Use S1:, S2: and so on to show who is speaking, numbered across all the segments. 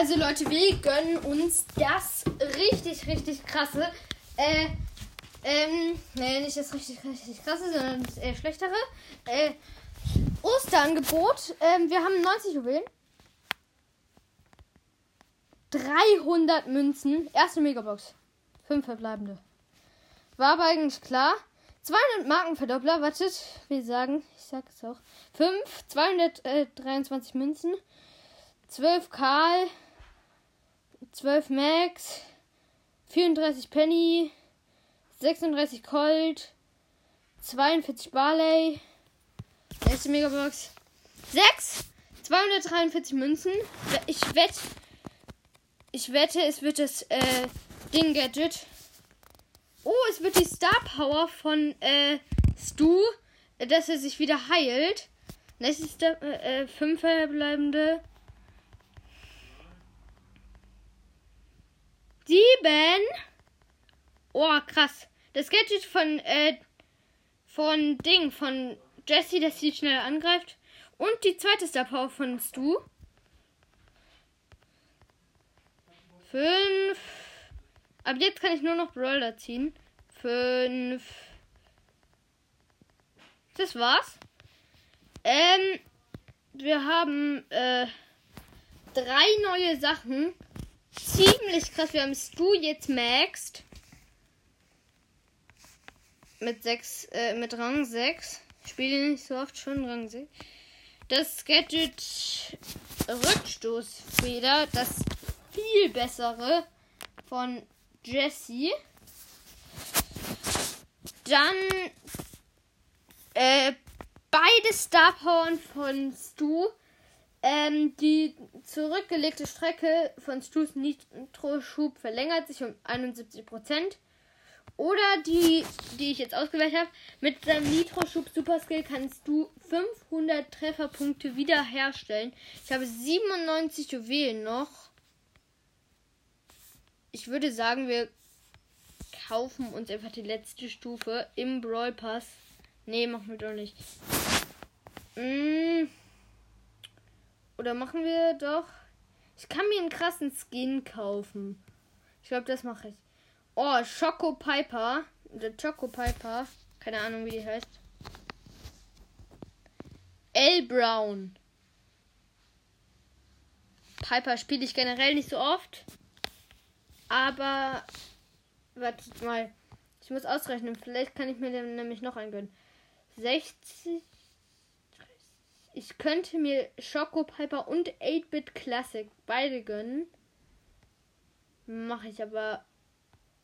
S1: Also Leute, wir gönnen uns das richtig, richtig krasse. Äh, ähm, nee, nicht das richtig, richtig krasse, sondern das eher schlechtere. Äh, Osterangebot. Ähm, wir haben 90 Juwelen. 300 Münzen. Erste Megabox. Fünf verbleibende. War aber eigentlich klar. 200 Markenverdoppler. Wartet, wir sagen, ich sag es auch. 5, 223 Münzen. 12 Karl. 12 Max. 34 Penny. 36 Colt. 42 Barley. Nächste Megabox. 6. 243 Münzen. Ich wette, ich wette, es wird das äh, Ding Gadget. Oh, es wird die Star Power von äh, Stu, dass er sich wieder heilt. Nächstes Star, äh, fünf verbleibende. Sieben. Oh, krass. Das Gadget von, äh, von Ding, von Jesse, dass sie schnell angreift. Und die zweite Star Power von Stu. Fünf. Ab jetzt kann ich nur noch Brawler ziehen. Fünf. Das war's. Ähm, wir haben äh, drei neue Sachen. Ziemlich krass. Wir haben Stu jetzt maxed. Mit sechs, äh, mit Rang 6. Spiele nicht so oft schon Rang 6. Das Gadget Rückstoßfeder, das viel bessere von Jesse. Dann äh, beide Star Powern von Stu. Ähm, die zurückgelegte Strecke von Stu's Nitro-Schub verlängert sich um 71%. Oder die, die ich jetzt ausgewählt habe, mit seinem Nitro-Schub Superskill kannst du 500 Trefferpunkte wiederherstellen. Ich habe 97 Juwelen noch. Ich würde sagen, wir kaufen uns einfach die letzte Stufe im Brawl Pass. Nee, machen wir doch nicht. Mm. Oder machen wir doch. Ich kann mir einen krassen Skin kaufen. Ich glaube, das mache ich. Oh, Choco Piper. Der Choco Piper. Keine Ahnung, wie die heißt. L Brown. Piper spiele ich generell nicht so oft. Aber. Wartet mal. Ich muss ausrechnen. Vielleicht kann ich mir den nämlich noch einen gönnen. 60. Ich könnte mir Choco Piper und 8-Bit Classic beide gönnen. Mache ich aber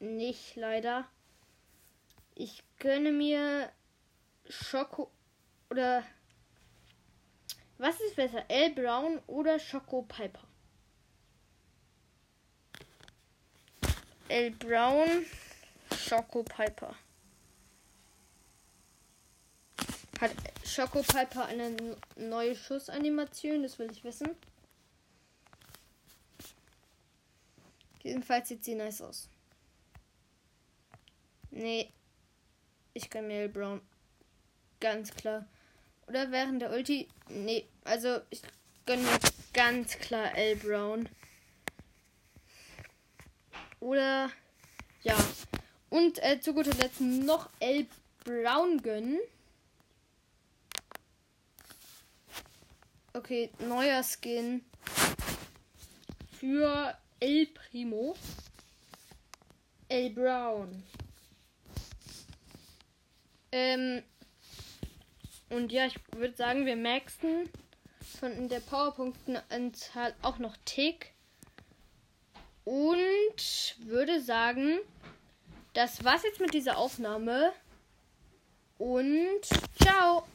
S1: nicht leider. Ich gönne mir Schoko oder was ist besser? L Brown oder Schoko Piper? L Brown, Schoko Piper. Hat Schoko Piper eine neue Schussanimation? Das will ich wissen. Jedenfalls sieht sie nice aus. Nee. Ich kann mir Brown. Ganz klar. Oder während der Ulti. Nee, also ich gönne mir ganz klar L Brown. Oder. Ja. Und äh, zu guter Letzt noch L Brown gönnen. Okay, neuer Skin für El Primo. El Brown. Ähm, und ja, ich würde sagen, wir maxen von der Powerpunktenanzahl auch noch Tick. Und würde sagen, das war's jetzt mit dieser Aufnahme. Und ciao.